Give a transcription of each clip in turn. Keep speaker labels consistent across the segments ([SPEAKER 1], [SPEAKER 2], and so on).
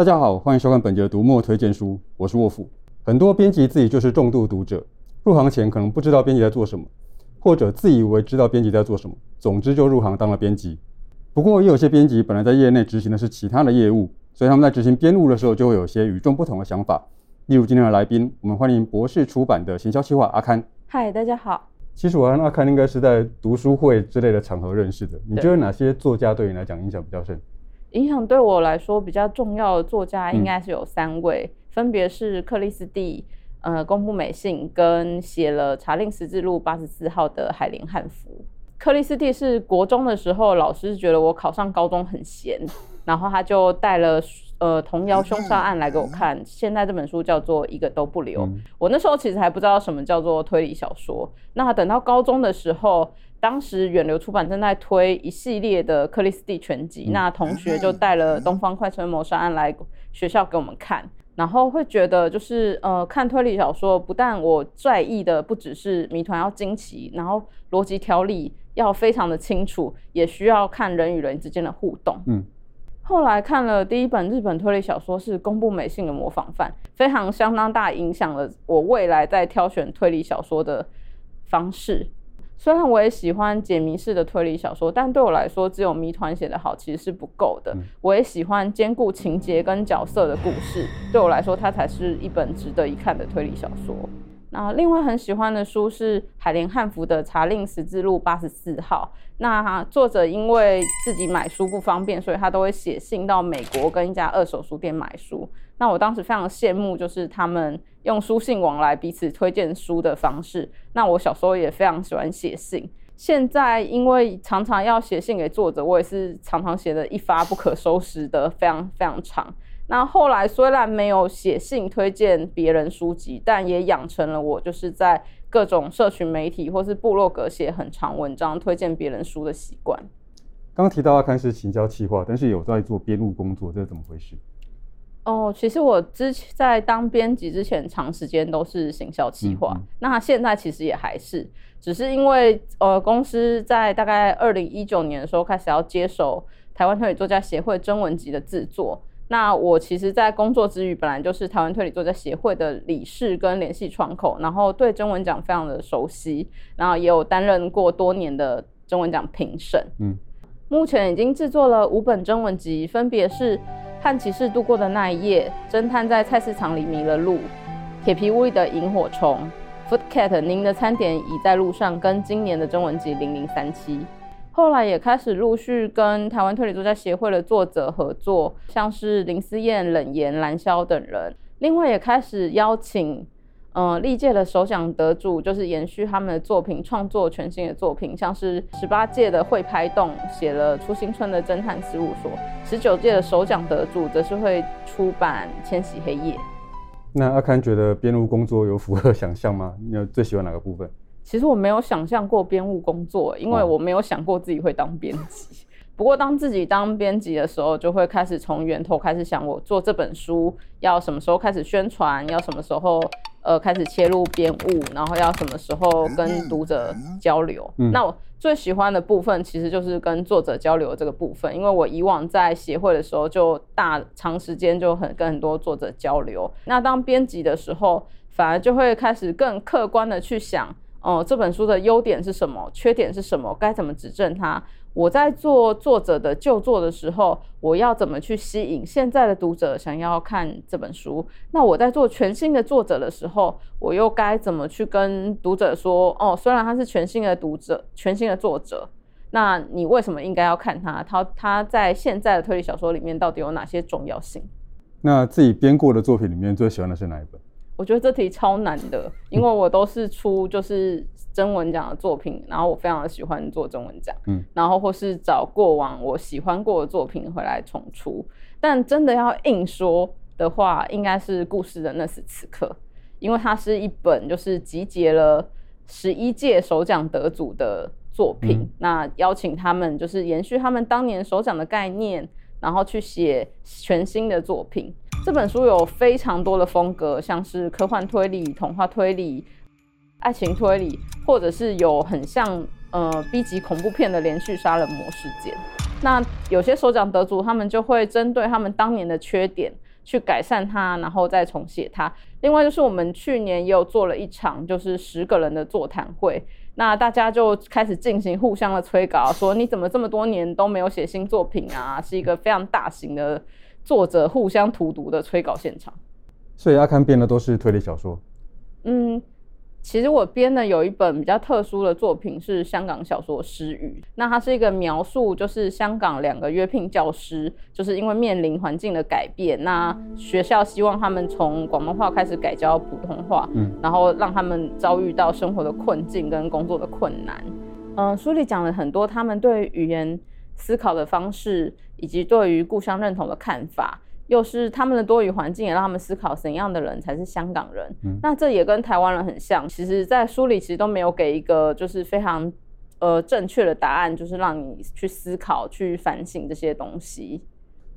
[SPEAKER 1] 大家好，欢迎收看本节的读墨推荐书，我是沃夫。很多编辑自己就是重度读者，入行前可能不知道编辑在做什么，或者自以为知道编辑在做什么，总之就入行当了编辑。不过也有些编辑本来在业内执行的是其他的业务，所以他们在执行编务的时候就会有些与众不同的想法。例如今天的来宾，我们欢迎博士出版的行销企划阿堪。
[SPEAKER 2] 嗨，大家好。
[SPEAKER 1] 其实我和阿堪应该是在读书会之类的场合认识的。你觉得哪些作家对你来讲影响比较深？
[SPEAKER 2] 影响对我来说比较重要的作家应该是有三位，嗯、分别是克里斯蒂、呃，宫部美信跟写了《查令十字路八十四号》的海林汉服。克里斯蒂是国中的时候，老师觉得我考上高中很闲，然后他就带了呃童谣凶杀案来给我看。现在这本书叫做《一个都不留》。嗯、我那时候其实还不知道什么叫做推理小说。那等到高中的时候。当时远流出版正在推一系列的克里斯蒂全集，嗯、那同学就带了《东方快车谋杀案》来学校给我们看，然后会觉得就是呃，看推理小说不但我在意的不只是谜团要惊奇，然后逻辑条理要非常的清楚，也需要看人与人之间的互动。嗯，后来看了第一本日本推理小说是宫部美幸的《模仿犯》，非常相当大影响了我未来在挑选推理小说的方式。虽然我也喜欢解谜式的推理小说，但对我来说，只有谜团写得好其实是不够的。我也喜欢兼顾情节跟角色的故事，对我来说，它才是一本值得一看的推理小说。那另外很喜欢的书是海莲汉芙的《查令十字路八十四号》。那作者因为自己买书不方便，所以他都会写信到美国跟一家二手书店买书。那我当时非常羡慕，就是他们用书信往来彼此推荐书的方式。那我小时候也非常喜欢写信。现在因为常常要写信给作者，我也是常常写的一发不可收拾的，非常非常长。那后来虽然没有写信推荐别人书籍，但也养成了我就是在各种社群媒体或是部落格写很长文章推荐别人书的习惯。
[SPEAKER 1] 刚刚提到阿堪是行销企划，但是有在做编务工作，这是怎么回事？
[SPEAKER 2] 哦，其实我之前在当编辑之前，长时间都是行销企划。嗯嗯，那现在其实也还是，只是因为呃公司在大概二零一九年的时候开始要接手台湾推理作家协会征文集的制作。那我其实，在工作之余，本来就是台湾推理作家协会的理事跟联系窗口，然后对征文奖非常的熟悉，然后也有担任过多年的征文奖评审。嗯，目前已经制作了五本征文集，分别是《和骑士度过的那一夜》、《侦探在菜市场里迷了路》、《铁皮屋里的萤火虫》、《Food Cat》、《您的餐点已在路上》跟今年的中文集零零三七。后来也开始陆续跟台湾推理作家协会的作者合作，像是林思燕、冷言、蓝霄等人。另外也开始邀请，呃，历届的首奖得主，就是延续他们的作品，创作全新的作品，像是十八届的会拍动写了《出新村的侦探事务所》，十九届的首奖得主则是会出版《千禧黑夜》。
[SPEAKER 1] 那阿堪觉得编务工作有符合想象吗？你有最喜欢哪个部分？
[SPEAKER 2] 其实我没有想象过编务工作，因为我没有想过自己会当编辑。不过当自己当编辑的时候，就会开始从源头开始想，我做这本书要什么时候开始宣传，要什么时候呃开始切入编务，然后要什么时候跟读者交流。嗯、那我最喜欢的部分其实就是跟作者交流这个部分，因为我以往在协会的时候就大长时间就很跟很多作者交流。那当编辑的时候，反而就会开始更客观的去想。哦、这本书的优点是什么？缺点是什么？该怎么指正它？我在做作者的旧作的时候，我要怎么去吸引现在的读者想要看这本书？那我在做全新的作者的时候，我又该怎么去跟读者说？哦，虽然他是全新的读者，全新的作者，那你为什么应该要看他？他他在现在的推理小说里面到底有哪些重要性？
[SPEAKER 1] 那自己编过的作品里面最喜欢的是哪一本？
[SPEAKER 2] 我觉得这题超难的，因为我都是出就是征文奖的作品，然后我非常的喜欢做征文奖，嗯，然后或是找过往我喜欢过的作品回来重出。但真的要硬说的话，应该是故事的那时此刻，因为它是一本就是集结了十一届首奖得主的作品，嗯、那邀请他们就是延续他们当年首奖的概念，然后去写全新的作品。这本书有非常多的风格，像是科幻推理、童话推理、爱情推理，或者是有很像呃 B 级恐怖片的连续杀人魔事件。那有些首奖得主，他们就会针对他们当年的缺点，去改善它，然后再重写它。另外就是我们去年也有做了一场，就是十个人的座谈会，那大家就开始进行互相的催稿，说你怎么这么多年都没有写新作品啊？是一个非常大型的作者互相荼毒的催稿现场。
[SPEAKER 1] 所以阿堪编的都是推理小说。
[SPEAKER 2] 嗯。其实我编的有一本比较特殊的作品是香港小说《失语》，那它是一个描述，就是香港两个约聘教师，就是因为面临环境的改变，那学校希望他们从广东话开始改教普通话，嗯，然后让他们遭遇到生活的困境跟工作的困难。嗯，书里讲了很多他们对语言思考的方式，以及对于故乡认同的看法。又是他们的多语环境，也让他们思考怎样的人才是香港人。嗯、那这也跟台湾人很像。其实，在书里其实都没有给一个就是非常呃正确的答案，就是让你去思考、去反省这些东西。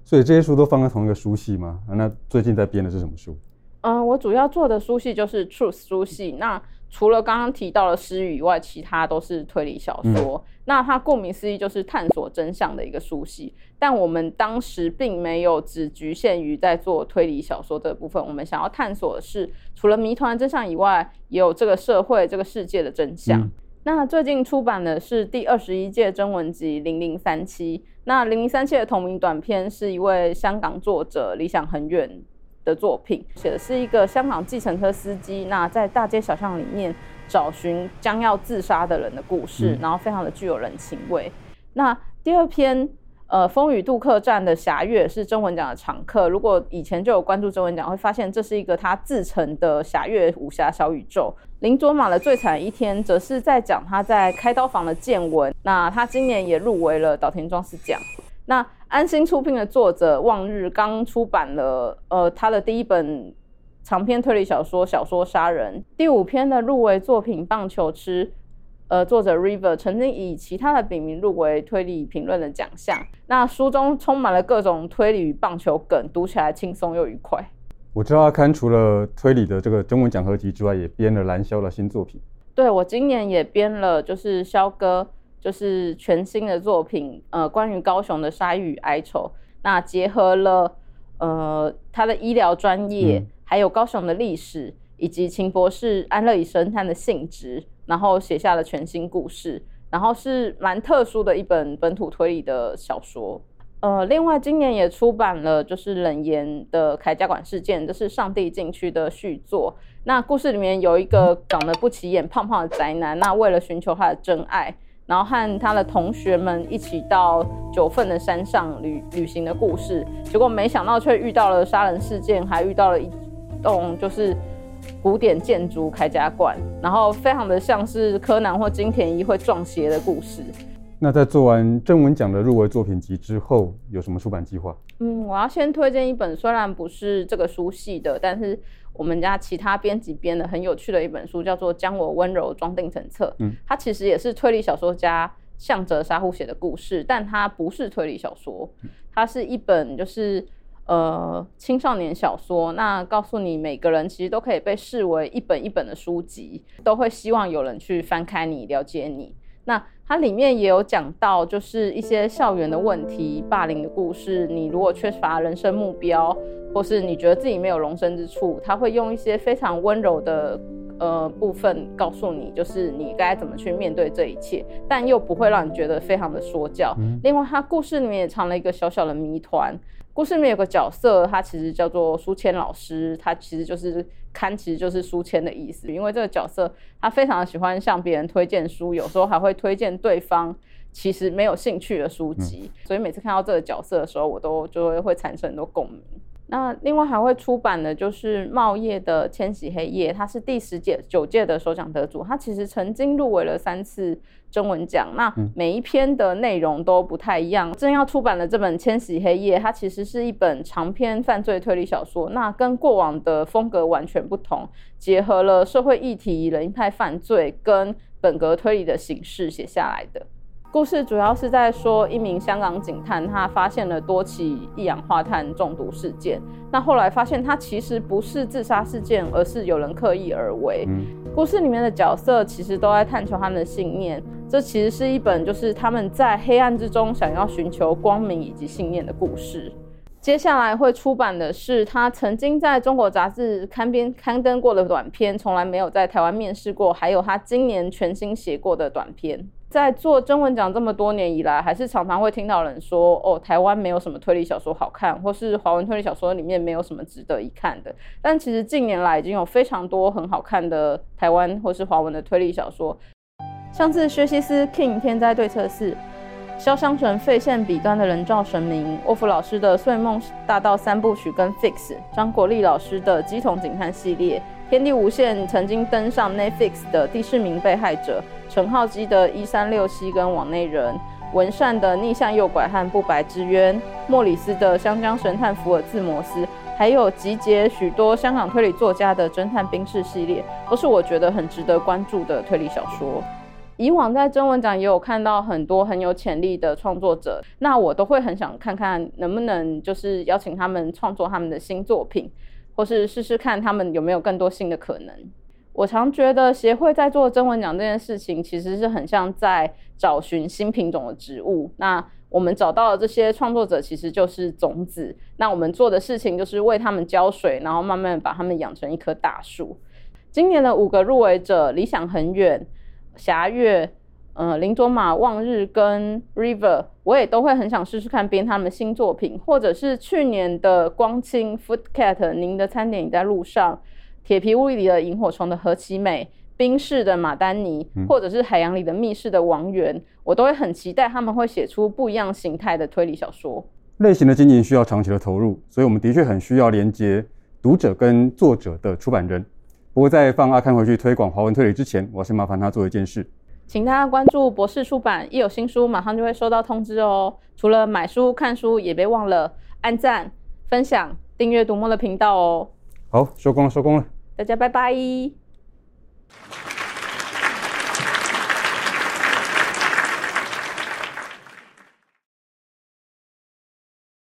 [SPEAKER 1] 所以这些书都放在同一个书系吗？那最近在编的是什么书？
[SPEAKER 2] 嗯、呃，我主要做的书系就是 Truth 书系。那除了刚刚提到的失语以外，其他都是推理小说。嗯、那它顾名思义就是探索真相的一个书系。但我们当时并没有只局限于在做推理小说的部分，我们想要探索的是除了谜团真相以外，也有这个社会、这个世界的真相。嗯、那最近出版的是第二十一届征文集《零零三七》。那《零零三七》的同名短篇是一位香港作者理想很远的作品，写的是一个香港计程车司机，那在大街小巷里面找寻将要自杀的人的故事，嗯、然后非常的具有人情味。那第二篇，呃，《风雨渡客栈的侠月》是征文奖的常客。如果以前就有关注征文奖，会发现这是一个他自成的侠月武侠小宇宙。林卓玛的最惨一天，则是在讲他在开刀房的见闻。那他今年也入围了岛田庄司奖。那安心出品的作者望日刚出版了呃他的第一本长篇推理小说《小说杀人》，第五篇的入围作品《棒球痴》，呃作者 River 曾经以其他的笔名入围推理评论的奖项。那书中充满了各种推理与棒球梗，读起来轻松又愉快。
[SPEAKER 1] 我知道阿刊除了推理的这个中文奖合集之外，也编了蓝霄的新作品。
[SPEAKER 2] 对，我今年也编了，就是肖哥。就是全新的作品，呃，关于高雄的鲨鱼哀愁，那结合了呃他的医疗专业，嗯、还有高雄的历史，以及秦博士安乐椅神探的性质，然后写下了全新故事，然后是蛮特殊的一本本土推理的小说。呃，另外今年也出版了就是冷言的铠甲馆事件，这是上帝禁区的续作。那故事里面有一个长得不起眼、胖胖的宅男，那为了寻求他的真爱。然后和他的同学们一起到九份的山上旅旅行的故事，结果没想到却遇到了杀人事件，还遇到了一栋就是古典建筑铠甲馆，然后非常的像是柯南或金田一会撞邪的故事。
[SPEAKER 1] 那在做完正文奖的入围作品集之后，有什么出版计划？
[SPEAKER 2] 嗯，我要先推荐一本，虽然不是这个书系的，但是我们家其他编辑编的很有趣的一本书，叫做《将我温柔装订成册》。嗯，它其实也是推理小说家向泽沙户写的故事，但它不是推理小说，它是一本就是呃青少年小说。那告诉你，每个人其实都可以被视为一本一本的书籍，都会希望有人去翻开你，了解你。那它里面也有讲到，就是一些校园的问题、霸凌的故事。你如果缺乏人生目标，或是你觉得自己没有容身之处，他会用一些非常温柔的呃部分告诉你，就是你该怎么去面对这一切，但又不会让你觉得非常的说教。另外，他故事里面也藏了一个小小的谜团。故事里面有个角色，他其实叫做书签老师，他其实就是刊，其实就是书签的意思。因为这个角色他非常的喜欢向别人推荐书，有时候还会推荐对方其实没有兴趣的书籍，嗯、所以每次看到这个角色的时候，我都就会会产生很多共鸣。那另外还会出版的就是茂业的《千禧黑夜》，他是第十届九届的首奖得主，他其实曾经入围了三次征文奖。那每一篇的内容都不太一样。正要出版的这本《千禧黑夜》，它其实是一本长篇犯罪推理小说，那跟过往的风格完全不同，结合了社会议题、人派犯罪跟本格推理的形式写下来的。故事主要是在说一名香港警探，他发现了多起一氧化碳中毒事件。那后来发现，他其实不是自杀事件，而是有人刻意而为。嗯、故事里面的角色其实都在探求他们的信念。这其实是一本就是他们在黑暗之中想要寻求光明以及信念的故事。接下来会出版的是他曾经在中国杂志刊编刊登过的短篇，从来没有在台湾面试过，还有他今年全新写过的短篇。在做征文奖这么多年以来，还是常常会听到人说：“哦，台湾没有什么推理小说好看，或是华文推理小说里面没有什么值得一看的。”但其实近年来已经有非常多很好看的台湾或是华文的推理小说，像是薛西斯 King 天灾对策室。潇湘神废线彼端的人造神明，沃夫老师的《睡梦大道三部曲》跟 Fix，张国立老师的《乩童警探》系列，天地无限曾经登上 Netflix 的《第四名被害者》，陈浩基的《一三六七》跟网内人，文善的《逆向诱拐》和《不白之冤》，莫里斯的《香江神探福尔摩斯》，还有集结许多香港推理作家的《侦探冰室》系列，都是我觉得很值得关注的推理小说。以往在征文奖也有看到很多很有潜力的创作者，那我都会很想看看能不能就是邀请他们创作他们的新作品，或是试试看他们有没有更多新的可能。我常觉得协会在做征文奖这件事情，其实是很像在找寻新品种的植物。那我们找到的这些创作者其实就是种子，那我们做的事情就是为他们浇水，然后慢慢把他们养成一棵大树。今年的五个入围者，理想很远。霞月、呃，林卓玛、望日跟 River，我也都会很想试试看编他们新作品，或者是去年的光清 Food Cat，您的餐点已在路上，铁皮屋里的萤火虫的何其美，冰室的马丹尼，或者是海洋里的密室的王源，嗯、我都会很期待他们会写出不一样形态的推理小说。
[SPEAKER 1] 类型的经营需要长期的投入，所以我们的确很需要连接读者跟作者的出版人。不过，在放阿堪回去推广华文推理之前，我要先麻烦他做一件事，
[SPEAKER 2] 请大家关注博士出版，一有新书马上就会收到通知哦。除了买书、看书，也别忘了按赞、分享、订阅读墨的频道哦。
[SPEAKER 1] 好，收工了，收工了，
[SPEAKER 2] 大家拜拜。